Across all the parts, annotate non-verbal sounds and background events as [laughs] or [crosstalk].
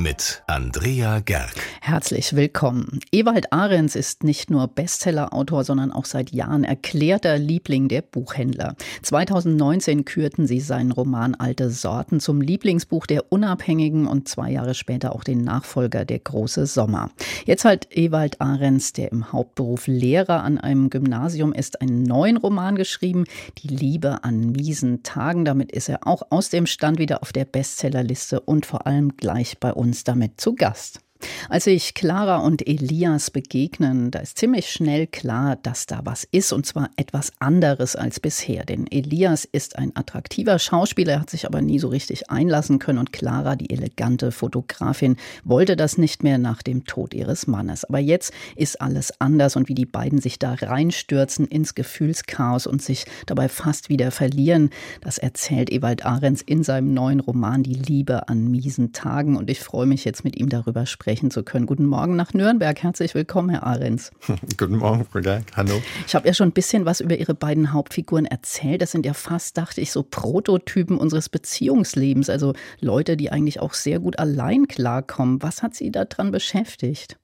mit Andrea Gerg. Herzlich willkommen. Ewald Ahrens ist nicht nur Bestsellerautor, sondern auch seit Jahren erklärter Liebling der Buchhändler. 2019 kürten sie seinen Roman Alte Sorten zum Lieblingsbuch der Unabhängigen und zwei Jahre später auch den Nachfolger Der große Sommer. Jetzt hat Ewald Ahrens, der im Hauptberuf Lehrer an einem Gymnasium ist, einen neuen Roman geschrieben, Die Liebe an miesen Tagen. Damit ist er auch aus dem Stand wieder auf der Bestsellerliste und vor allem gleich bei uns uns damit zu Gast. Als sich Clara und Elias begegnen, da ist ziemlich schnell klar, dass da was ist und zwar etwas anderes als bisher. Denn Elias ist ein attraktiver Schauspieler, er hat sich aber nie so richtig einlassen können und Clara, die elegante Fotografin, wollte das nicht mehr nach dem Tod ihres Mannes. Aber jetzt ist alles anders und wie die beiden sich da reinstürzen ins Gefühlschaos und sich dabei fast wieder verlieren, das erzählt Ewald Ahrens in seinem neuen Roman Die Liebe an miesen Tagen und ich freue mich jetzt mit ihm darüber sprechen sprechen zu können. Guten Morgen nach Nürnberg. Herzlich willkommen, Herr Ahrens. [laughs] Guten Morgen, Frau Gerg. Hallo. Ich habe ja schon ein bisschen was über Ihre beiden Hauptfiguren erzählt. Das sind ja fast, dachte ich, so Prototypen unseres Beziehungslebens. Also Leute, die eigentlich auch sehr gut allein klarkommen. Was hat Sie daran beschäftigt?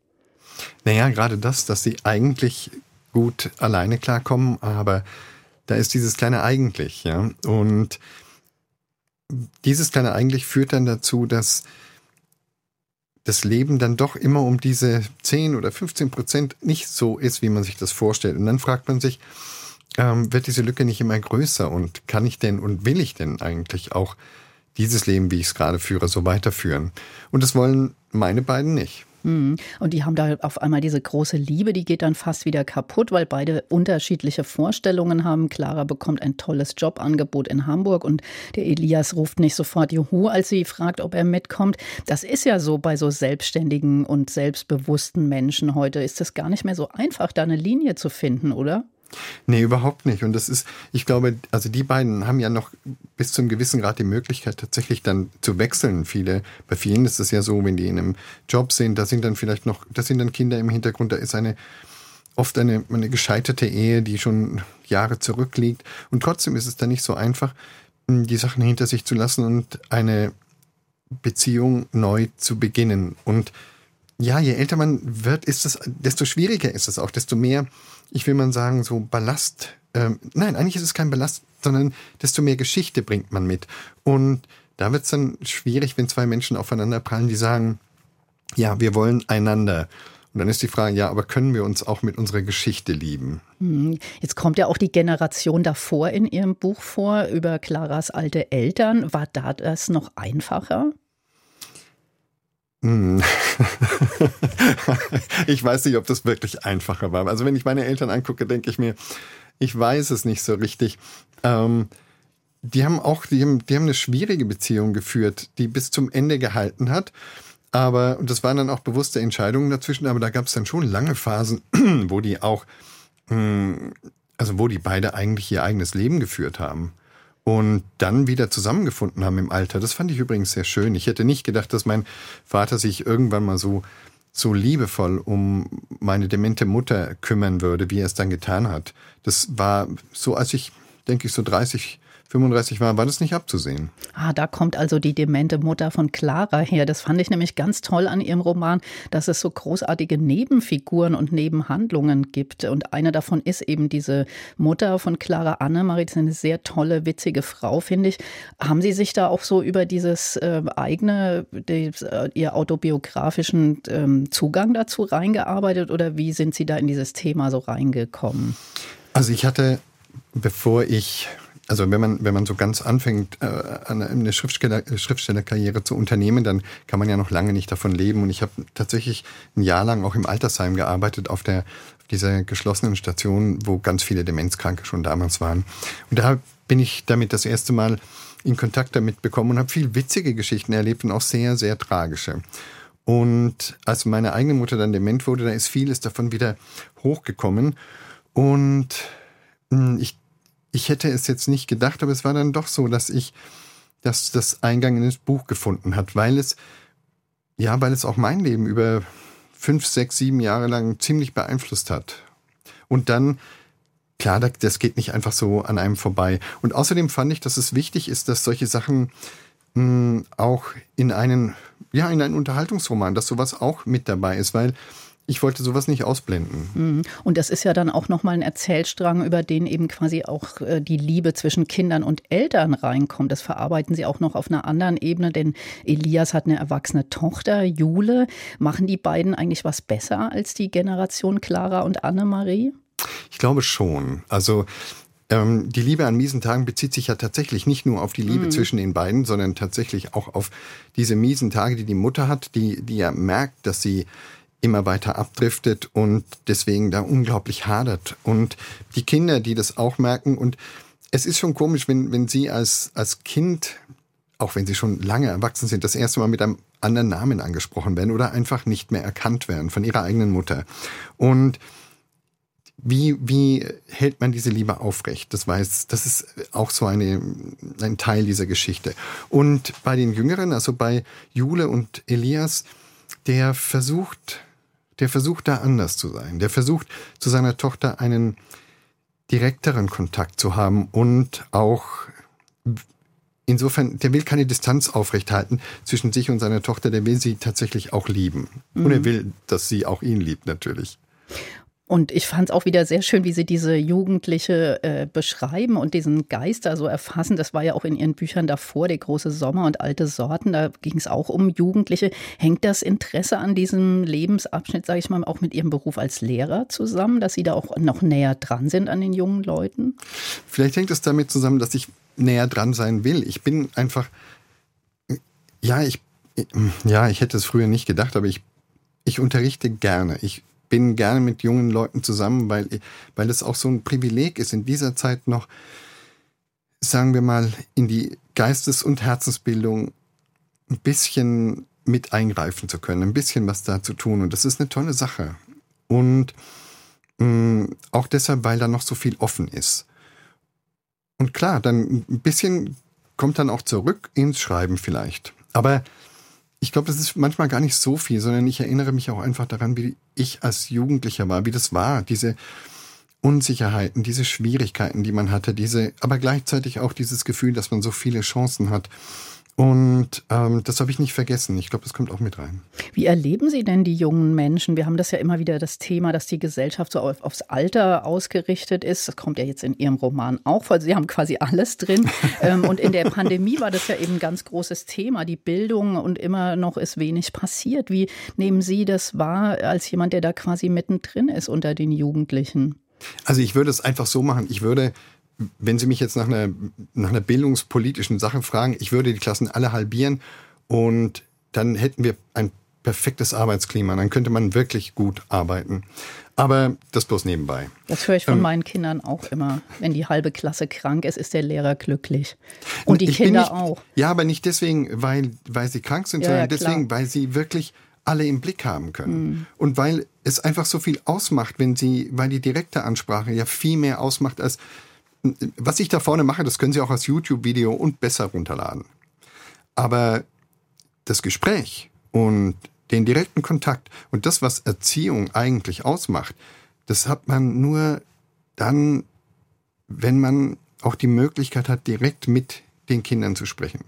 Naja, gerade das, dass sie eigentlich gut alleine klarkommen, aber da ist dieses kleine eigentlich, ja. Und dieses kleine eigentlich führt dann dazu, dass das Leben dann doch immer um diese 10 oder 15 Prozent nicht so ist, wie man sich das vorstellt. Und dann fragt man sich, ähm, wird diese Lücke nicht immer größer und kann ich denn und will ich denn eigentlich auch dieses Leben, wie ich es gerade führe, so weiterführen? Und das wollen meine beiden nicht. Mhm. Und die haben da auf einmal diese große Liebe, die geht dann fast wieder kaputt, weil beide unterschiedliche Vorstellungen haben. Clara bekommt ein tolles Jobangebot in Hamburg und der Elias ruft nicht sofort Juhu, als sie fragt, ob er mitkommt. Das ist ja so bei so selbstständigen und selbstbewussten Menschen heute. Ist es gar nicht mehr so einfach, da eine Linie zu finden, oder? Nee, überhaupt nicht. Und das ist, ich glaube, also die beiden haben ja noch bis zum gewissen Grad die Möglichkeit, tatsächlich dann zu wechseln. Viele, bei vielen ist es ja so, wenn die in einem Job sind, da sind dann vielleicht noch, da sind dann Kinder im Hintergrund, da ist eine, oft eine, eine gescheiterte Ehe, die schon Jahre zurückliegt. Und trotzdem ist es dann nicht so einfach, die Sachen hinter sich zu lassen und eine Beziehung neu zu beginnen. Und ja, je älter man wird, ist es, desto schwieriger ist es auch, desto mehr, ich will mal sagen, so Ballast. Ähm, nein, eigentlich ist es kein Ballast, sondern desto mehr Geschichte bringt man mit. Und da wird es dann schwierig, wenn zwei Menschen aufeinander prallen, die sagen, ja, wir wollen einander. Und dann ist die Frage, ja, aber können wir uns auch mit unserer Geschichte lieben? Hm, jetzt kommt ja auch die Generation davor in Ihrem Buch vor, über Claras alte Eltern. War da das noch einfacher? Hm. [laughs] ich weiß nicht, ob das wirklich einfacher war. Also wenn ich meine Eltern angucke, denke ich mir, ich weiß es nicht so richtig. Ähm, die haben auch, die haben, die haben eine schwierige Beziehung geführt, die bis zum Ende gehalten hat. Aber, und das waren dann auch bewusste Entscheidungen dazwischen, aber da gab es dann schon lange Phasen, [clears throat] wo die auch, hm, also wo die beide eigentlich ihr eigenes Leben geführt haben und dann wieder zusammengefunden haben im Alter. Das fand ich übrigens sehr schön. Ich hätte nicht gedacht, dass mein Vater sich irgendwann mal so so liebevoll um meine demente Mutter kümmern würde, wie er es dann getan hat. Das war so, als ich, denke ich, so 30, 35 war, war das nicht abzusehen. Ah, da kommt also die demente Mutter von Clara her. Das fand ich nämlich ganz toll an ihrem Roman, dass es so großartige Nebenfiguren und Nebenhandlungen gibt. Und eine davon ist eben diese Mutter von Clara Annemarie. Das ist eine sehr tolle, witzige Frau, finde ich. Haben Sie sich da auch so über dieses äh, eigene, des, äh, Ihr autobiografischen ähm, Zugang dazu reingearbeitet oder wie sind Sie da in dieses Thema so reingekommen? Also ich hatte, bevor ich also wenn man, wenn man so ganz anfängt, äh, eine Schriftsteller, Schriftstellerkarriere zu unternehmen, dann kann man ja noch lange nicht davon leben. Und ich habe tatsächlich ein Jahr lang auch im Altersheim gearbeitet, auf der dieser geschlossenen Station, wo ganz viele Demenzkranke schon damals waren. Und da bin ich damit das erste Mal in Kontakt damit bekommen und habe viel witzige Geschichten erlebt und auch sehr, sehr tragische. Und als meine eigene Mutter dann dement wurde, da ist vieles davon wieder hochgekommen. Und hm, ich ich hätte es jetzt nicht gedacht, aber es war dann doch so, dass ich, dass das Eingang in das Buch gefunden hat, weil es, ja, weil es auch mein Leben über fünf, sechs, sieben Jahre lang ziemlich beeinflusst hat. Und dann klar, das geht nicht einfach so an einem vorbei. Und außerdem fand ich, dass es wichtig ist, dass solche Sachen mh, hm, auch in einen, ja, in einen Unterhaltungsroman, dass sowas auch mit dabei ist, weil ich wollte sowas nicht ausblenden. Mhm. Und das ist ja dann auch nochmal ein Erzählstrang, über den eben quasi auch äh, die Liebe zwischen Kindern und Eltern reinkommt. Das verarbeiten Sie auch noch auf einer anderen Ebene, denn Elias hat eine erwachsene Tochter, Jule. Machen die beiden eigentlich was besser als die Generation Clara und Annemarie? Ich glaube schon. Also ähm, die Liebe an miesen Tagen bezieht sich ja tatsächlich nicht nur auf die Liebe mhm. zwischen den beiden, sondern tatsächlich auch auf diese miesen Tage, die die Mutter hat, die, die ja merkt, dass sie immer weiter abdriftet und deswegen da unglaublich hadert. Und die Kinder, die das auch merken und es ist schon komisch, wenn, wenn sie als, als Kind, auch wenn sie schon lange erwachsen sind, das erste Mal mit einem anderen Namen angesprochen werden oder einfach nicht mehr erkannt werden von ihrer eigenen Mutter. Und wie, wie hält man diese Liebe aufrecht? Das weiß, das ist auch so eine, ein Teil dieser Geschichte. Und bei den Jüngeren, also bei Jule und Elias, der versucht, der versucht da anders zu sein. Der versucht zu seiner Tochter einen direkteren Kontakt zu haben und auch insofern, der will keine Distanz aufrechthalten zwischen sich und seiner Tochter, der will sie tatsächlich auch lieben. Mhm. Und er mhm. will, dass sie auch ihn liebt, natürlich. Und ich fand es auch wieder sehr schön, wie Sie diese Jugendliche äh, beschreiben und diesen Geister so erfassen. Das war ja auch in Ihren Büchern davor, der große Sommer und alte Sorten. Da ging es auch um Jugendliche. Hängt das Interesse an diesem Lebensabschnitt, sage ich mal, auch mit Ihrem Beruf als Lehrer zusammen, dass Sie da auch noch näher dran sind an den jungen Leuten? Vielleicht hängt es damit zusammen, dass ich näher dran sein will. Ich bin einfach, ja, ich, ja, ich hätte es früher nicht gedacht, aber ich, ich unterrichte gerne. Ich bin gerne mit jungen Leuten zusammen, weil, weil es auch so ein Privileg ist, in dieser Zeit noch, sagen wir mal, in die Geistes- und Herzensbildung ein bisschen mit eingreifen zu können, ein bisschen was da zu tun. Und das ist eine tolle Sache. Und mh, mm, auch deshalb, weil da noch so viel offen ist. Und klar, dann ein bisschen kommt dann auch zurück ins Schreiben vielleicht. Aber ich glaube, das ist manchmal gar nicht so viel, sondern ich erinnere mich auch einfach daran, wie ich als Jugendlicher war, wie das war, diese Unsicherheiten, diese Schwierigkeiten, die man hatte, diese, aber gleichzeitig auch dieses Gefühl, dass man so viele Chancen hat. Und ähm, das habe ich nicht vergessen. Ich glaube, das kommt auch mit rein. Wie erleben Sie denn die jungen Menschen? Wir haben das ja immer wieder das Thema, dass die Gesellschaft so auf, aufs Alter ausgerichtet ist. Das kommt ja jetzt in Ihrem Roman auch vor. Sie haben quasi alles drin. [laughs] ähm, und in der Pandemie war das ja eben ein ganz großes Thema, die Bildung. Und immer noch ist wenig passiert. Wie nehmen Sie das wahr als jemand, der da quasi mittendrin ist unter den Jugendlichen? Also ich würde es einfach so machen. Ich würde wenn Sie mich jetzt nach einer, nach einer bildungspolitischen Sache fragen, ich würde die Klassen alle halbieren und dann hätten wir ein perfektes Arbeitsklima. Dann könnte man wirklich gut arbeiten. Aber das bloß nebenbei. Das höre ich von ähm, meinen Kindern auch immer. Wenn die halbe Klasse krank ist, ist der Lehrer glücklich. Und die Kinder nicht, auch. Ja, aber nicht deswegen, weil, weil sie krank sind, ja, sondern ja, deswegen, weil sie wirklich alle im Blick haben können. Mhm. Und weil es einfach so viel ausmacht, wenn sie, weil die direkte Ansprache ja viel mehr ausmacht als was ich da vorne mache, das können Sie auch als YouTube-Video und besser runterladen. Aber das Gespräch und den direkten Kontakt und das, was Erziehung eigentlich ausmacht, das hat man nur dann, wenn man auch die Möglichkeit hat, direkt mit den Kindern zu sprechen.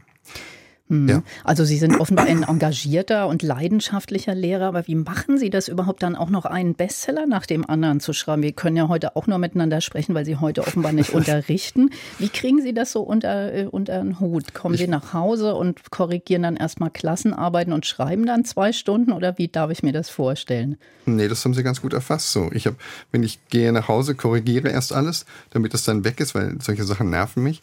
Mhm. Ja. Also Sie sind offenbar ein engagierter und leidenschaftlicher Lehrer, aber wie machen Sie das überhaupt dann auch noch einen Bestseller nach dem anderen zu schreiben? Wir können ja heute auch nur miteinander sprechen, weil Sie heute offenbar nicht [laughs] unterrichten. Wie kriegen Sie das so unter, äh, unter den Hut? Kommen Sie nach Hause und korrigieren dann erstmal Klassenarbeiten und schreiben dann zwei Stunden oder wie darf ich mir das vorstellen? Nee, das haben Sie ganz gut erfasst. So, ich habe, wenn ich gehe nach Hause, korrigiere erst alles, damit es dann weg ist, weil solche Sachen nerven mich.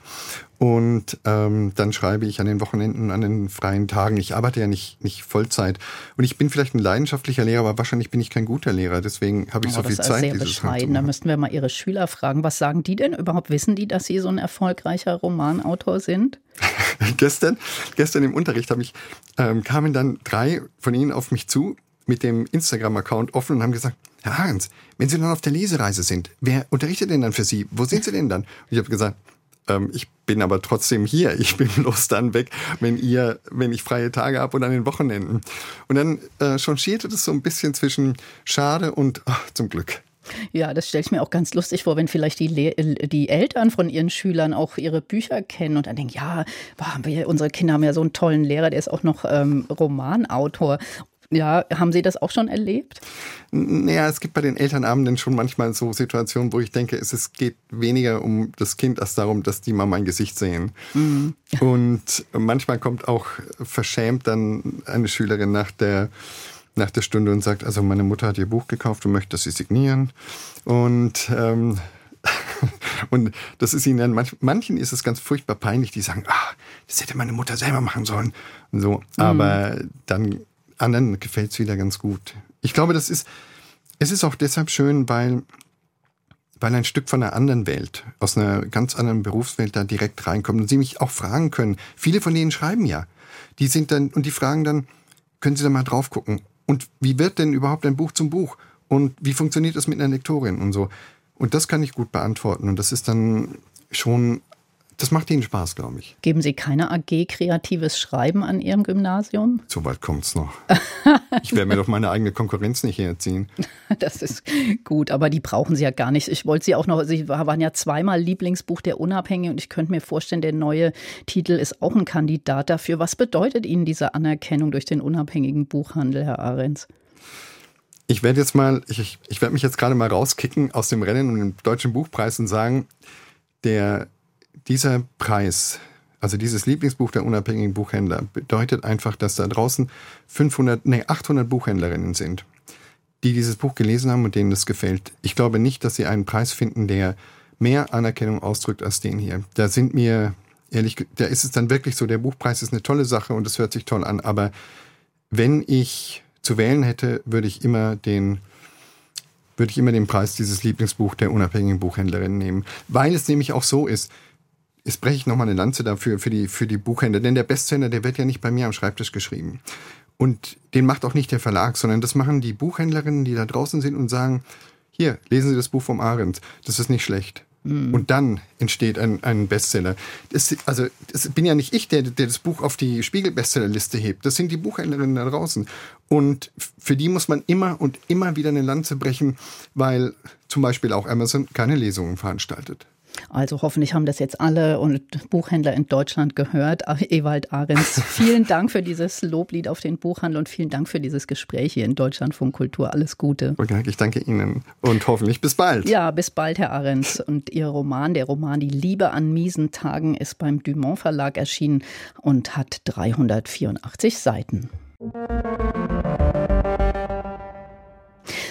Und ähm, dann schreibe ich an den Wochenenden, an den freien Tagen. Ich arbeite ja nicht, nicht Vollzeit. Und ich bin vielleicht ein leidenschaftlicher Lehrer, aber wahrscheinlich bin ich kein guter Lehrer. Deswegen habe ich oh, so viel Zeit. Das ist sehr bescheiden. Da müssten wir mal Ihre Schüler fragen. Was sagen die denn überhaupt? Wissen die, dass Sie so ein erfolgreicher Romanautor sind? [laughs] gestern, gestern im Unterricht habe ich, ähm, kamen dann drei von Ihnen auf mich zu mit dem Instagram-Account offen und haben gesagt, Herr Ahrens, wenn Sie dann auf der Lesereise sind, wer unterrichtet denn dann für Sie? Wo sind Sie denn dann? Und ich habe gesagt, ich bin aber trotzdem hier. Ich bin [laughs] bloß dann weg, wenn ihr, wenn ich freie Tage habe und an den Wochenenden. Und dann äh, changierte das so ein bisschen zwischen schade und [laughs] ach, zum Glück. Ja, das stelle ich mir auch ganz lustig vor, wenn vielleicht die, Le die Eltern von ihren Schülern auch ihre Bücher kennen und dann denken, ja, boah, wir, unsere Kinder haben ja so einen tollen Lehrer, der ist auch noch ähm, Romanautor. Ja, haben Sie das auch schon erlebt? Naja, es gibt bei den Elternabenden schon manchmal so Situationen, wo ich denke, es geht weniger um das Kind als darum, dass die mal mein Gesicht sehen. Mhm. [laughs] Und manchmal kommt auch verschämt dann eine Schülerin nach der nach der Stunde und sagt, also meine Mutter hat ihr Buch gekauft und möchte, dass sie signieren. Und ähm, [laughs] und das ist ihnen dann, manch, manchen ist es ganz furchtbar peinlich, die sagen, ah, das hätte meine Mutter selber machen sollen. Und so. Mhm. Aber dann anderen gefällt es wieder ganz gut. Ich glaube, das ist, es ist auch deshalb schön, weil, weil ein Stück von einer anderen Welt, aus einer ganz anderen Berufswelt da direkt reinkommt und sie mich auch fragen können. Viele von denen schreiben ja. Die sind dann, und die fragen dann, können Sie da mal drauf gucken? Und wie wird denn überhaupt ein Buch zum Buch? Und wie funktioniert das mit einer Lektorin und so? Und das kann ich gut beantworten. Und das ist dann schon, das macht ihnen Spaß, glaube ich. Geben Sie keine AG kreatives Schreiben an Ihrem Gymnasium? So weit kommt es noch. [laughs] ich werde mir doch meine eigene Konkurrenz nicht herziehen. Das ist gut, aber die brauchen Sie ja gar nicht. Ich wollte Sie auch noch, Sie waren ja zweimal Lieblingsbuch der Unabhängigen und ich könnte mir vorstellen, der neue Titel ist auch ein Kandidat dafür. Was bedeutet Ihnen diese Anerkennung durch den unabhängigen Buchhandel, Herr Ahrens? Ich werde jetzt mal, ich, ich werde mich jetzt gerade mal rauskicken aus dem Rennen und dem Deutschen Buchpreis und sagen, der, dieser Preis, also dieses Lieblingsbuch der unabhängigen Buchhändler, bedeutet einfach, dass da draußen 500, nee, 800 Buchhändlerinnen sind, die dieses Buch gelesen haben und denen das gefällt. Ich glaube nicht, dass sie einen Preis finden, der mehr Anerkennung ausdrückt als den hier. Da sind mir, ehrlich, da ist es dann wirklich so, der Buchpreis ist eine tolle Sache und es hört sich toll an, aber wenn ich zu wählen hätte, würde ich immer den würde ich immer den Preis dieses Lieblingsbuch der unabhängigen Buchhändlerin nehmen. Weil es nämlich auch so ist, jetzt breche ich nochmal eine Lanze dafür für die, für die Buchhändler, denn der Bestseller, der wird ja nicht bei mir am Schreibtisch geschrieben. Und den macht auch nicht der Verlag, sondern das machen die Buchhändlerinnen, die da draußen sind und sagen, hier, lesen Sie das Buch vom Arendt, das ist nicht schlecht. Mhm. Und dann entsteht ein, ein Bestseller. Das, also, das bin ja nicht ich, der, der das Buch auf die Spiegel-Bestsellerliste hebt. Das sind die Buchhändlerinnen da draußen. Und für die muss man immer und immer wieder eine Lanze brechen, weil zum Beispiel auch Amazon keine Lesungen veranstaltet. Also hoffentlich haben das jetzt alle und Buchhändler in Deutschland gehört. Ewald Ahrens, [laughs] vielen Dank für dieses Loblied auf den Buchhandel und vielen Dank für dieses Gespräch hier in Deutschland von Kultur. Alles Gute. Okay, ich danke Ihnen und hoffentlich bis bald. Ja, bis bald, Herr Ahrens. Und Ihr Roman, der Roman Die Liebe an miesen Tagen, ist beim Dumont Verlag erschienen und hat 384 Seiten.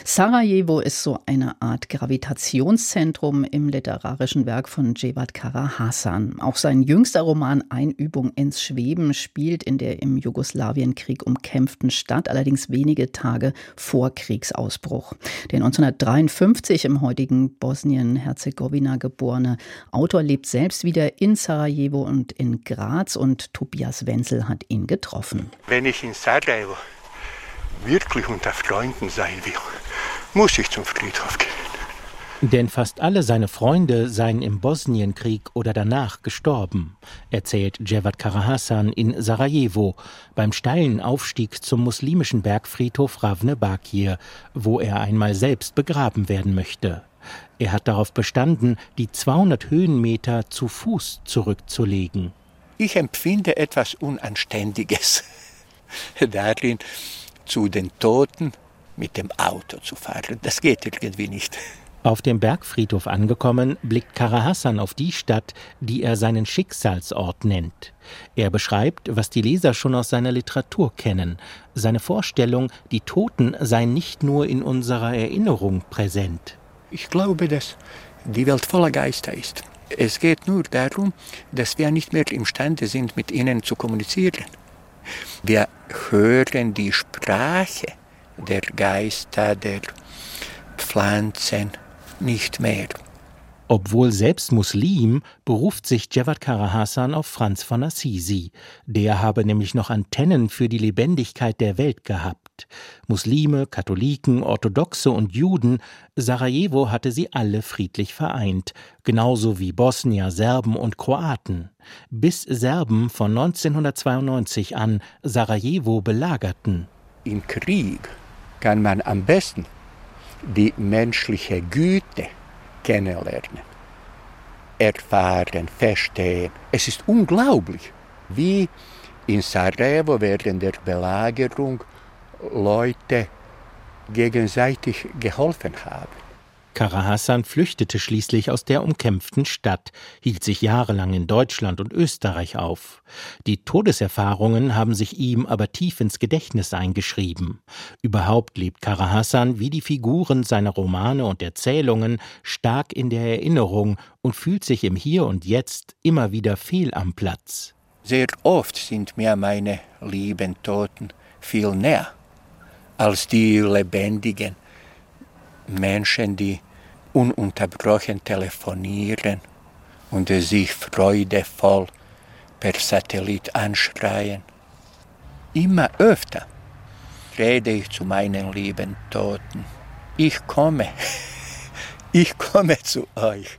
Sarajevo ist so eine Art Gravitationszentrum im literarischen Werk von Cevat Kara Hasan. Auch sein jüngster Roman Einübung ins Schweben spielt in der im Jugoslawienkrieg umkämpften Stadt, allerdings wenige Tage vor Kriegsausbruch. Der 1953 im heutigen Bosnien-Herzegowina geborene Autor lebt selbst wieder in Sarajevo und in Graz und Tobias Wenzel hat ihn getroffen. Wenn ich in Sarajevo wirklich unter Freunden sein will, muss ich zum Friedhof gehen. Denn fast alle seine Freunde seien im Bosnienkrieg oder danach gestorben, erzählt Cevat Karahasan in Sarajevo beim steilen Aufstieg zum muslimischen Bergfriedhof Ravne Bakir, wo er einmal selbst begraben werden möchte. Er hat darauf bestanden, die 200 Höhenmeter zu Fuß zurückzulegen. Ich empfinde etwas Unanständiges [laughs] darin, zu den Toten mit dem Auto zu fahren. Das geht irgendwie nicht. Auf dem Bergfriedhof angekommen, blickt Karahassan auf die Stadt, die er seinen Schicksalsort nennt. Er beschreibt, was die Leser schon aus seiner Literatur kennen. Seine Vorstellung, die Toten seien nicht nur in unserer Erinnerung präsent. Ich glaube, dass die Welt voller Geister ist. Es geht nur darum, dass wir nicht mehr imstande sind, mit ihnen zu kommunizieren. Wir hören die Sprache der Geister, der Pflanzen nicht mehr. Obwohl selbst Muslim, beruft sich Javad Karahasan auf Franz von Assisi. Der habe nämlich noch Antennen für die Lebendigkeit der Welt gehabt. Muslime, Katholiken, Orthodoxe und Juden, Sarajevo hatte sie alle friedlich vereint, genauso wie Bosnier, Serben und Kroaten. Bis Serben von 1992 an Sarajevo belagerten. Im Krieg kann man am besten die menschliche Güte kennenlernen, erfahren, verstehen. Es ist unglaublich, wie in Sarajevo während der Belagerung Leute gegenseitig geholfen haben. Kara Hassan flüchtete schließlich aus der umkämpften Stadt, hielt sich jahrelang in Deutschland und Österreich auf. Die Todeserfahrungen haben sich ihm aber tief ins Gedächtnis eingeschrieben. Überhaupt lebt Kara Hassan wie die Figuren seiner Romane und Erzählungen stark in der Erinnerung und fühlt sich im Hier und Jetzt immer wieder fehl am Platz. Sehr oft sind mir meine lieben Toten viel näher als die lebendigen Menschen, die ununterbrochen telefonieren und sich freudevoll per Satellit anschreien. Immer öfter rede ich zu meinen lieben Toten. Ich komme, [laughs] ich komme zu euch.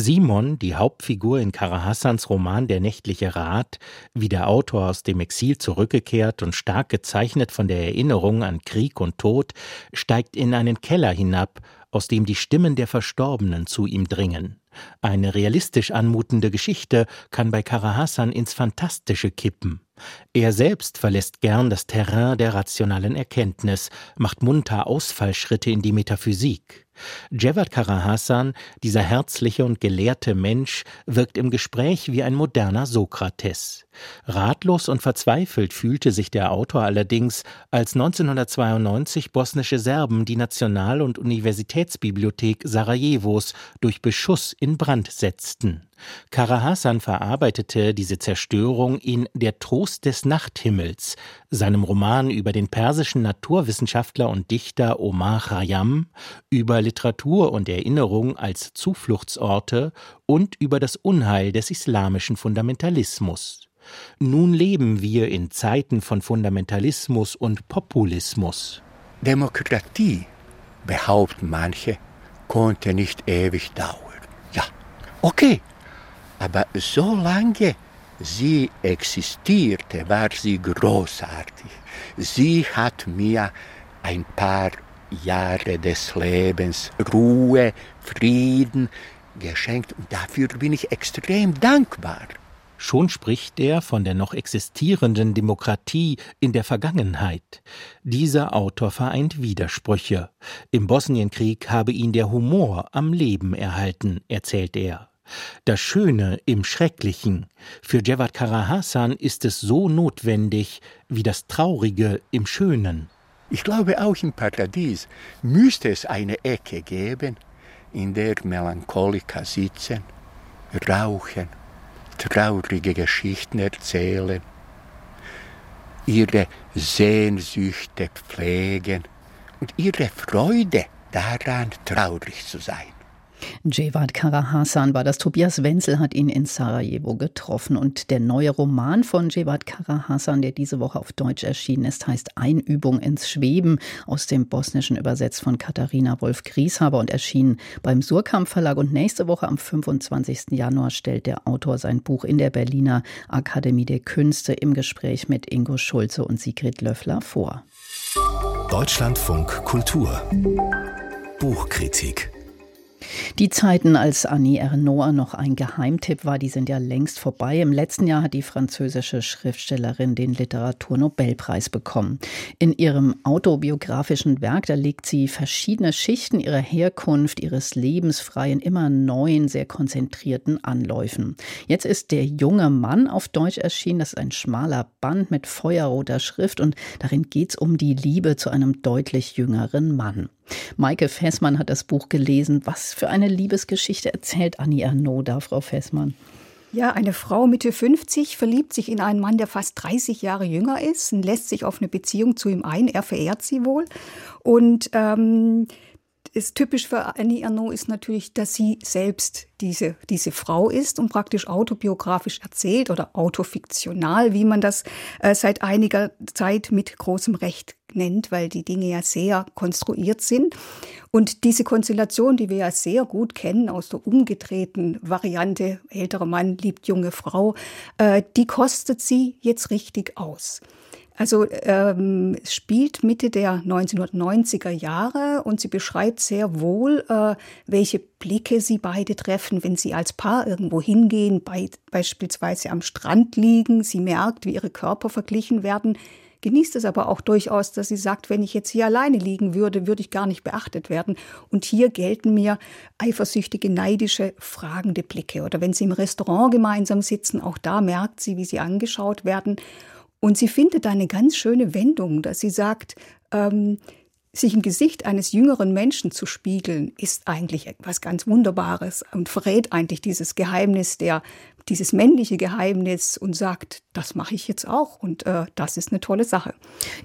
Simon, die Hauptfigur in Kara Hassans Roman Der nächtliche Rat, wie der Autor aus dem Exil zurückgekehrt und stark gezeichnet von der Erinnerung an Krieg und Tod, steigt in einen Keller hinab, aus dem die Stimmen der Verstorbenen zu ihm dringen. Eine realistisch anmutende Geschichte kann bei Kara Hassan ins Fantastische kippen. Er selbst verlässt gern das Terrain der rationalen Erkenntnis, macht munter Ausfallschritte in die Metaphysik. Javad Karahasan, dieser herzliche und gelehrte Mensch, wirkt im Gespräch wie ein moderner Sokrates. Ratlos und verzweifelt fühlte sich der Autor allerdings, als 1992 bosnische Serben die National- und Universitätsbibliothek Sarajevos durch Beschuss in Brand setzten. Karahasan verarbeitete diese Zerstörung in Der Trost des Nachthimmels, seinem Roman über den persischen Naturwissenschaftler und Dichter Omar Khayyam, über Literatur und Erinnerung als Zufluchtsorte und über das Unheil des islamischen Fundamentalismus. Nun leben wir in Zeiten von Fundamentalismus und Populismus. Demokratie, behaupten manche, konnte nicht ewig dauern. Ja, okay, aber solange sie existierte, war sie großartig. Sie hat mir ein paar Jahre des Lebens Ruhe, Frieden geschenkt und dafür bin ich extrem dankbar. Schon spricht er von der noch existierenden Demokratie in der Vergangenheit. Dieser Autor vereint Widersprüche. Im Bosnienkrieg habe ihn der Humor am Leben erhalten, erzählt er. Das Schöne im Schrecklichen. Für Javad Karahasan ist es so notwendig wie das Traurige im Schönen. Ich glaube, auch im Paradies müsste es eine Ecke geben, in der Melancholiker sitzen, rauchen, traurige Geschichten erzählen, ihre Sehnsüchte pflegen und ihre Freude daran, traurig zu sein. Jevad Karahasan war das. Tobias Wenzel hat ihn in Sarajevo getroffen. Und der neue Roman von Jevad Karahasan, der diese Woche auf Deutsch erschienen ist, heißt Einübung ins Schweben, aus dem Bosnischen übersetzt von Katharina Wolf-Grieshaber und erschienen beim Surkamp Verlag. Und nächste Woche am 25. Januar stellt der Autor sein Buch in der Berliner Akademie der Künste im Gespräch mit Ingo Schulze und Sigrid Löffler vor. Deutschlandfunk Kultur Buchkritik die Zeiten, als Annie Ernaux noch ein Geheimtipp war, die sind ja längst vorbei. Im letzten Jahr hat die französische Schriftstellerin den Literaturnobelpreis bekommen. In ihrem autobiografischen Werk, da legt sie verschiedene Schichten ihrer Herkunft, ihres Lebens frei in immer neuen, sehr konzentrierten Anläufen. Jetzt ist der junge Mann auf Deutsch erschienen. Das ist ein schmaler Band mit feuerroter Schrift und darin geht es um die Liebe zu einem deutlich jüngeren Mann. Maike Fessmann hat das Buch gelesen. Was für eine Liebesgeschichte erzählt Annie Ernaux da, Frau Fessmann? Ja, eine Frau Mitte 50 verliebt sich in einen Mann, der fast 30 Jahre jünger ist und lässt sich auf eine Beziehung zu ihm ein. Er verehrt sie wohl. Und ähm, ist typisch für Annie Ernaux ist natürlich, dass sie selbst diese, diese Frau ist und praktisch autobiografisch erzählt oder autofiktional, wie man das äh, seit einiger Zeit mit großem Recht nennt, weil die Dinge ja sehr konstruiert sind. Und diese Konstellation, die wir ja sehr gut kennen aus der umgedrehten Variante, älterer Mann liebt junge Frau, äh, die kostet sie jetzt richtig aus. Also ähm, spielt Mitte der 1990er Jahre und sie beschreibt sehr wohl, äh, welche Blicke sie beide treffen, wenn sie als Paar irgendwo hingehen, bei, beispielsweise am Strand liegen. Sie merkt, wie ihre Körper verglichen werden, genießt es aber auch durchaus, dass sie sagt, wenn ich jetzt hier alleine liegen würde, würde ich gar nicht beachtet werden. Und hier gelten mir eifersüchtige, neidische, fragende Blicke. Oder wenn sie im Restaurant gemeinsam sitzen, auch da merkt sie, wie sie angeschaut werden. Und sie findet eine ganz schöne Wendung, dass sie sagt, ähm, sich im Gesicht eines jüngeren Menschen zu spiegeln, ist eigentlich etwas ganz Wunderbares und verrät eigentlich dieses Geheimnis der, dieses männliche Geheimnis und sagt, das mache ich jetzt auch und äh, das ist eine tolle Sache.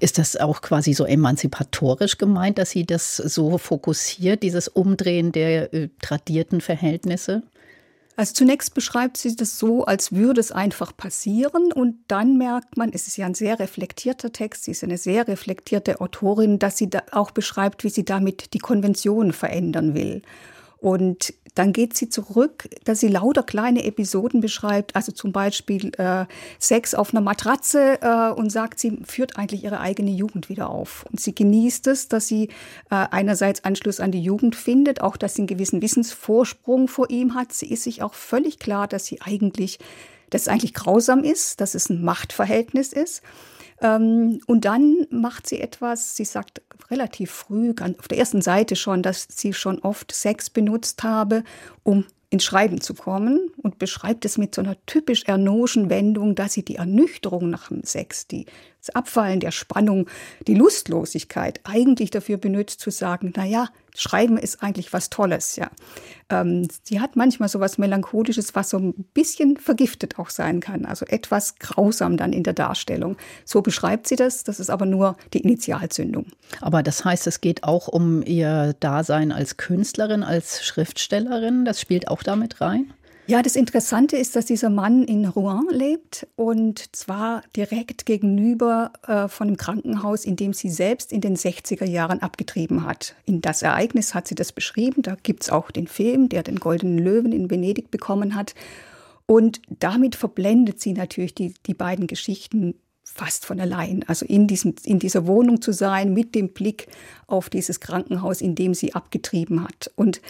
Ist das auch quasi so emanzipatorisch gemeint, dass sie das so fokussiert, dieses Umdrehen der äh, tradierten Verhältnisse? Also zunächst beschreibt sie das so, als würde es einfach passieren und dann merkt man, es ist ja ein sehr reflektierter Text, sie ist eine sehr reflektierte Autorin, dass sie da auch beschreibt, wie sie damit die Konvention verändern will. Und dann geht sie zurück, dass sie lauter kleine Episoden beschreibt, also zum Beispiel äh, Sex auf einer Matratze äh, und sagt, sie führt eigentlich ihre eigene Jugend wieder auf. Und sie genießt es, dass sie äh, einerseits Anschluss an die Jugend findet, auch dass sie einen gewissen Wissensvorsprung vor ihm hat. Sie ist sich auch völlig klar, dass sie eigentlich, dass es eigentlich grausam ist, dass es ein Machtverhältnis ist. Ähm, und dann macht sie etwas, sie sagt relativ früh, auf der ersten Seite schon, dass sie schon oft Sex benutzt habe, um ins Schreiben zu kommen und beschreibt es mit so einer typisch ernoschen Wendung, dass sie die Ernüchterung nach dem Sex, die, das Abfallen der Spannung, die Lustlosigkeit eigentlich dafür benutzt zu sagen, na ja, Schreiben ist eigentlich was Tolles, ja. Ähm, sie hat manchmal so was Melancholisches, was so ein bisschen vergiftet auch sein kann, also etwas grausam dann in der Darstellung. So beschreibt sie das, das ist aber nur die Initialzündung. Aber das heißt, es geht auch um ihr Dasein als Künstlerin, als Schriftstellerin, das spielt auch damit rein? Ja, das Interessante ist, dass dieser Mann in Rouen lebt und zwar direkt gegenüber äh, von einem Krankenhaus, in dem sie selbst in den 60er Jahren abgetrieben hat. In das Ereignis hat sie das beschrieben. Da gibt's auch den Film, der den Goldenen Löwen in Venedig bekommen hat. Und damit verblendet sie natürlich die, die beiden Geschichten fast von allein. Also in, diesem, in dieser Wohnung zu sein, mit dem Blick auf dieses Krankenhaus, in dem sie abgetrieben hat. Und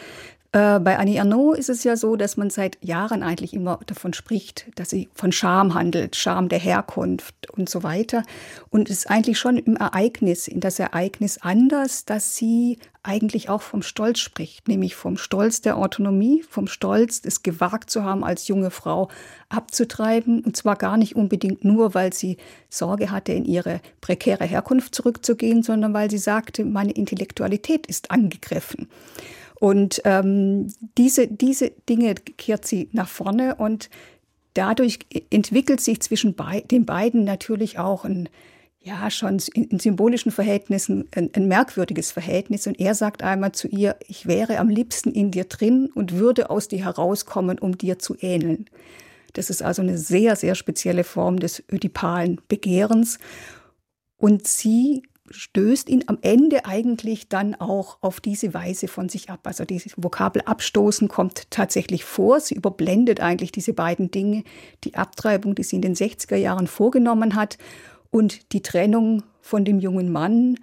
äh, bei Annie Arnaud ist es ja so, dass man seit Jahren eigentlich immer davon spricht, dass sie von Scham handelt, Scham der Herkunft und so weiter. Und es ist eigentlich schon im Ereignis, in das Ereignis anders, dass sie eigentlich auch vom Stolz spricht, nämlich vom Stolz der Autonomie, vom Stolz, es gewagt zu haben, als junge Frau abzutreiben. Und zwar gar nicht unbedingt nur, weil sie Sorge hatte, in ihre prekäre Herkunft zurückzugehen, sondern weil sie sagte, meine Intellektualität ist angegriffen. Und ähm, diese, diese Dinge kehrt sie nach vorne und dadurch entwickelt sich zwischen bei, den beiden natürlich auch ein, ja, schon in, in symbolischen Verhältnissen ein, ein, merkwürdiges Verhältnis. Und er sagt einmal zu ihr, ich wäre am liebsten in dir drin und würde aus dir herauskommen, um dir zu ähneln. Das ist also eine sehr, sehr spezielle Form des ödipalen Begehrens. Und sie stößt ihn am Ende eigentlich dann auch auf diese Weise von sich ab. Also dieses Vokabel abstoßen kommt tatsächlich vor. Sie überblendet eigentlich diese beiden Dinge. Die Abtreibung, die sie in den 60er Jahren vorgenommen hat und die Trennung von dem jungen Mann,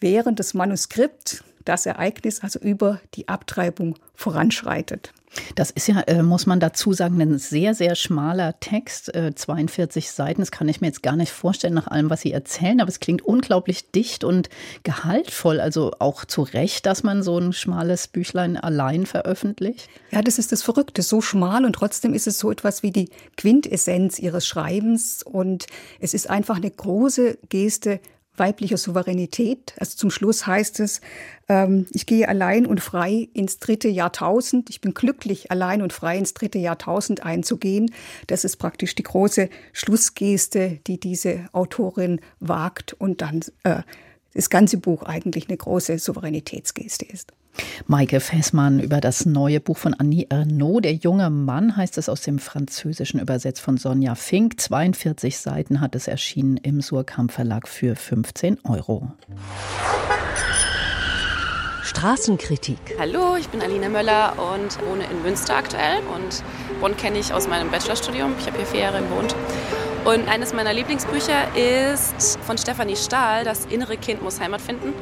während das Manuskript, das Ereignis also über die Abtreibung voranschreitet. Das ist ja, äh, muss man dazu sagen, ein sehr, sehr schmaler Text, 42 äh, Seiten. Das kann ich mir jetzt gar nicht vorstellen nach allem, was Sie erzählen, aber es klingt unglaublich dicht und gehaltvoll. Also auch zu Recht, dass man so ein schmales Büchlein allein veröffentlicht. Ja, das ist das Verrückte. So schmal und trotzdem ist es so etwas wie die Quintessenz Ihres Schreibens und es ist einfach eine große Geste weiblicher Souveränität. Also zum Schluss heißt es, ähm, ich gehe allein und frei ins dritte Jahrtausend. Ich bin glücklich, allein und frei ins dritte Jahrtausend einzugehen. Das ist praktisch die große Schlussgeste, die diese Autorin wagt und dann äh, das ganze Buch eigentlich eine große Souveränitätsgeste ist. Maike Fessmann über das neue Buch von Annie Ernaux. Der junge Mann heißt es aus dem Französischen übersetzt von Sonja Fink. 42 Seiten hat es erschienen im Surkamp Verlag für 15 Euro. Straßenkritik. Hallo, ich bin Alina Möller und wohne in Münster aktuell und Bonn kenne ich aus meinem Bachelorstudium. Ich habe hier vier Jahre gewohnt Und eines meiner Lieblingsbücher ist von Stefanie Stahl, Das innere Kind muss Heimat finden.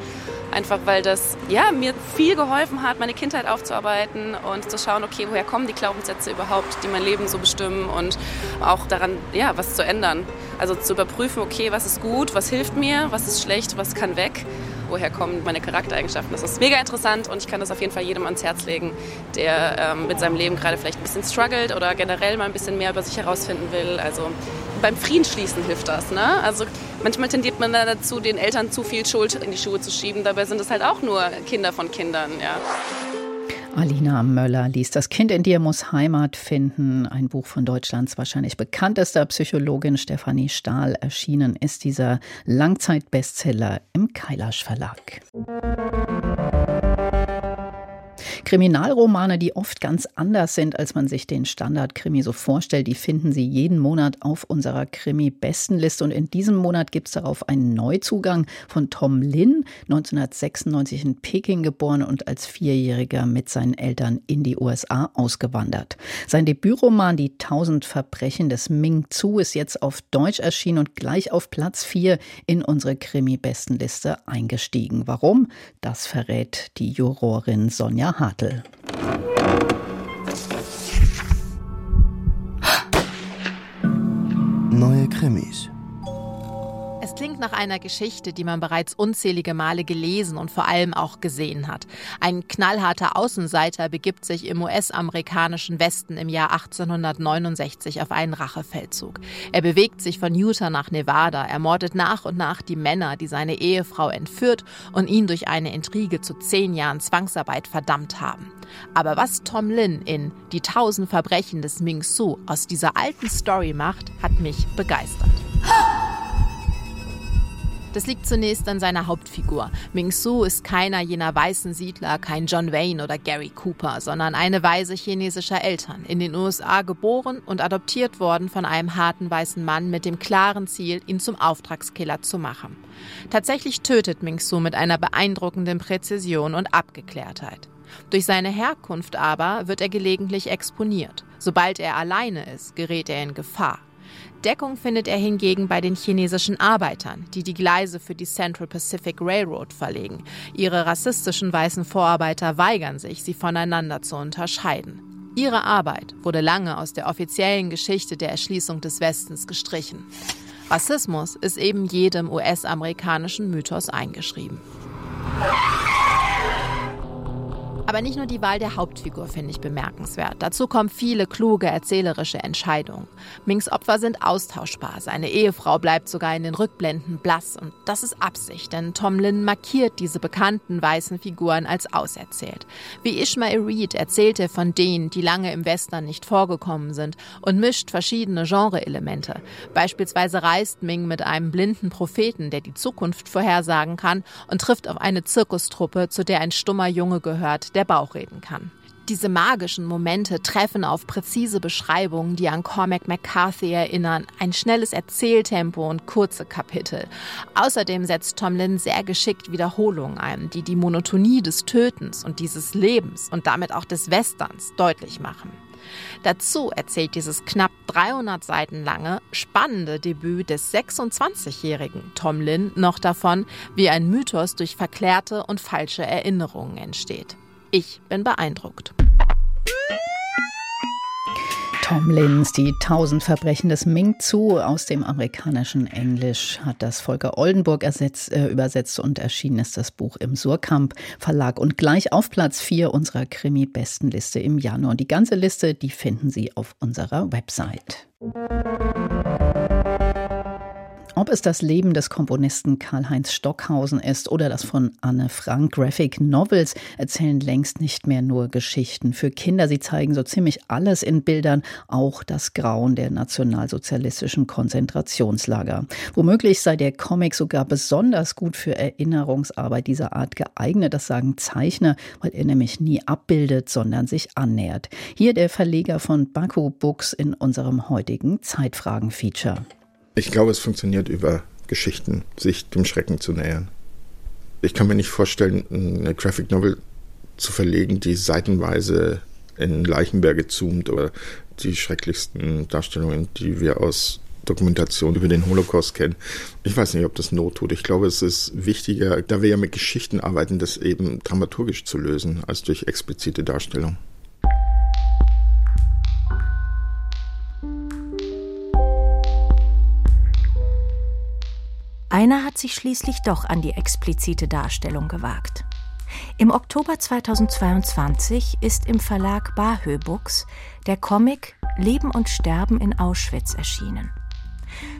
Einfach weil das ja, mir viel geholfen hat, meine Kindheit aufzuarbeiten und zu schauen, okay, woher kommen die Glaubenssätze überhaupt, die mein Leben so bestimmen und auch daran, ja, was zu ändern. Also zu überprüfen, okay, was ist gut, was hilft mir, was ist schlecht, was kann weg woher kommen meine Charaktereigenschaften. Das ist mega interessant und ich kann das auf jeden Fall jedem ans Herz legen, der ähm, mit seinem Leben gerade vielleicht ein bisschen struggelt oder generell mal ein bisschen mehr über sich herausfinden will. Also beim Friedensschließen hilft das. Ne? Also manchmal tendiert man da dazu, den Eltern zu viel Schuld in die Schuhe zu schieben. Dabei sind es halt auch nur Kinder von Kindern. Ja. Alina Möller liest Das Kind in dir muss Heimat finden. Ein Buch von Deutschlands wahrscheinlich bekanntester Psychologin Stefanie Stahl. Erschienen ist dieser Langzeitbestseller im Kailash Verlag. Kriminalromane, die oft ganz anders sind, als man sich den Standard-Krimi so vorstellt, die finden Sie jeden Monat auf unserer Krimi-Bestenliste. Und in diesem Monat gibt es darauf einen Neuzugang von Tom Lin, 1996 in Peking geboren und als Vierjähriger mit seinen Eltern in die USA ausgewandert. Sein Debütroman Die tausend Verbrechen des Ming Zu ist jetzt auf Deutsch erschienen und gleich auf Platz 4 in unsere Krimi-Bestenliste eingestiegen. Warum? Das verrät die Jurorin Sonja Hart. Hartl. Neue Krimis. Es klingt nach einer Geschichte, die man bereits unzählige Male gelesen und vor allem auch gesehen hat. Ein knallharter Außenseiter begibt sich im US-amerikanischen Westen im Jahr 1869 auf einen Rachefeldzug. Er bewegt sich von Utah nach Nevada, ermordet nach und nach die Männer, die seine Ehefrau entführt und ihn durch eine Intrige zu zehn Jahren Zwangsarbeit verdammt haben. Aber was Tom Lin in Die tausend Verbrechen des Ming Su aus dieser alten Story macht, hat mich begeistert. Das liegt zunächst an seiner Hauptfigur. Ming Su ist keiner jener weißen Siedler, kein John Wayne oder Gary Cooper, sondern eine Weise chinesischer Eltern, in den USA geboren und adoptiert worden von einem harten weißen Mann mit dem klaren Ziel, ihn zum Auftragskiller zu machen. Tatsächlich tötet Ming Su mit einer beeindruckenden Präzision und Abgeklärtheit. Durch seine Herkunft aber wird er gelegentlich exponiert. Sobald er alleine ist, gerät er in Gefahr. Deckung findet er hingegen bei den chinesischen Arbeitern, die die Gleise für die Central Pacific Railroad verlegen. Ihre rassistischen weißen Vorarbeiter weigern sich, sie voneinander zu unterscheiden. Ihre Arbeit wurde lange aus der offiziellen Geschichte der Erschließung des Westens gestrichen. Rassismus ist eben jedem US-amerikanischen Mythos eingeschrieben. Aber nicht nur die Wahl der Hauptfigur finde ich bemerkenswert. Dazu kommen viele kluge erzählerische Entscheidungen. Mings Opfer sind austauschbar. Seine Ehefrau bleibt sogar in den Rückblenden blass. Und das ist Absicht, denn Tom Lynn markiert diese bekannten weißen Figuren als auserzählt. Wie Ishmael Reed erzählt er von denen, die lange im Western nicht vorgekommen sind und mischt verschiedene Genreelemente. Beispielsweise reist Ming mit einem blinden Propheten, der die Zukunft vorhersagen kann, und trifft auf eine Zirkustruppe, zu der ein stummer Junge gehört, der Bauch reden kann. Diese magischen Momente treffen auf präzise Beschreibungen, die an Cormac McCarthy erinnern, ein schnelles Erzähltempo und kurze Kapitel. Außerdem setzt Tomlin sehr geschickt Wiederholungen ein, die die Monotonie des Tötens und dieses Lebens und damit auch des Westerns deutlich machen. Dazu erzählt dieses knapp 300 Seiten lange, spannende Debüt des 26-jährigen Tom Lynn noch davon, wie ein Mythos durch verklärte und falsche Erinnerungen entsteht. Ich bin beeindruckt. Tom Lins, die tausend Verbrechen des Ming Zu aus dem amerikanischen Englisch hat das Volker Oldenburg ersetzt, äh, übersetzt und erschienen ist das Buch im Surkamp Verlag und gleich auf Platz 4 unserer Krimi-Bestenliste im Januar. Die ganze Liste, die finden Sie auf unserer Website. Ob es das Leben des Komponisten Karl-Heinz Stockhausen ist oder das von Anne Frank, Graphic Novels erzählen längst nicht mehr nur Geschichten für Kinder. Sie zeigen so ziemlich alles in Bildern, auch das Grauen der nationalsozialistischen Konzentrationslager. Womöglich sei der Comic sogar besonders gut für Erinnerungsarbeit dieser Art geeignet. Das sagen Zeichner, weil er nämlich nie abbildet, sondern sich annähert. Hier der Verleger von Baku Books in unserem heutigen Zeitfragen-Feature. Ich glaube, es funktioniert über Geschichten, sich dem Schrecken zu nähern. Ich kann mir nicht vorstellen, eine Graphic Novel zu verlegen, die seitenweise in Leichenberge zoomt oder die schrecklichsten Darstellungen, die wir aus Dokumentation über den Holocaust kennen. Ich weiß nicht, ob das Not tut. Ich glaube, es ist wichtiger, da wir ja mit Geschichten arbeiten, das eben dramaturgisch zu lösen, als durch explizite Darstellung. Einer hat sich schließlich doch an die explizite Darstellung gewagt. Im Oktober 2022 ist im Verlag Bahö Books der Comic Leben und Sterben in Auschwitz erschienen.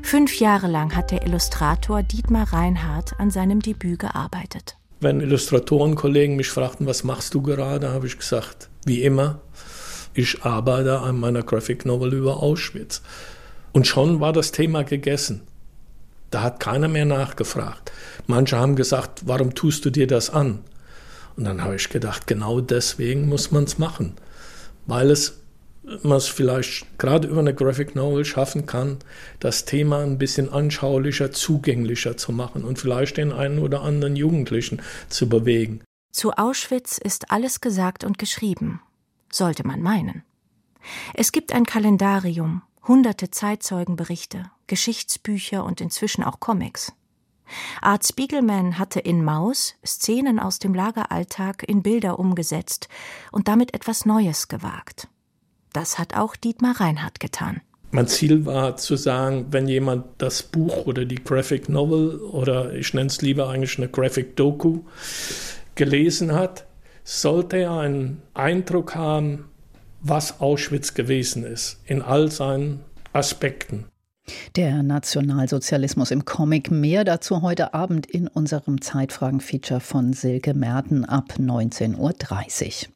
Fünf Jahre lang hat der Illustrator Dietmar Reinhardt an seinem Debüt gearbeitet. Wenn Illustratorenkollegen mich fragten, was machst du gerade, habe ich gesagt, wie immer, ich arbeite an meiner Graphic Novel über Auschwitz. Und schon war das Thema gegessen. Da hat keiner mehr nachgefragt. Manche haben gesagt, warum tust du dir das an? Und dann habe ich gedacht, genau deswegen muss man es machen, weil es man es vielleicht gerade über eine Graphic Novel schaffen kann, das Thema ein bisschen anschaulicher, zugänglicher zu machen und vielleicht den einen oder anderen Jugendlichen zu bewegen. Zu Auschwitz ist alles gesagt und geschrieben, sollte man meinen. Es gibt ein Kalendarium, hunderte Zeitzeugenberichte, Geschichtsbücher und inzwischen auch Comics. Art Spiegelman hatte in Maus Szenen aus dem Lageralltag in Bilder umgesetzt und damit etwas Neues gewagt. Das hat auch Dietmar Reinhardt getan. Mein Ziel war zu sagen, wenn jemand das Buch oder die Graphic Novel oder ich nenne es lieber eigentlich eine Graphic Doku gelesen hat, sollte er einen Eindruck haben, was Auschwitz gewesen ist, in all seinen Aspekten. Der Nationalsozialismus im Comic. Mehr dazu heute Abend in unserem Zeitfragen-Feature von Silke Merten ab 19.30 Uhr.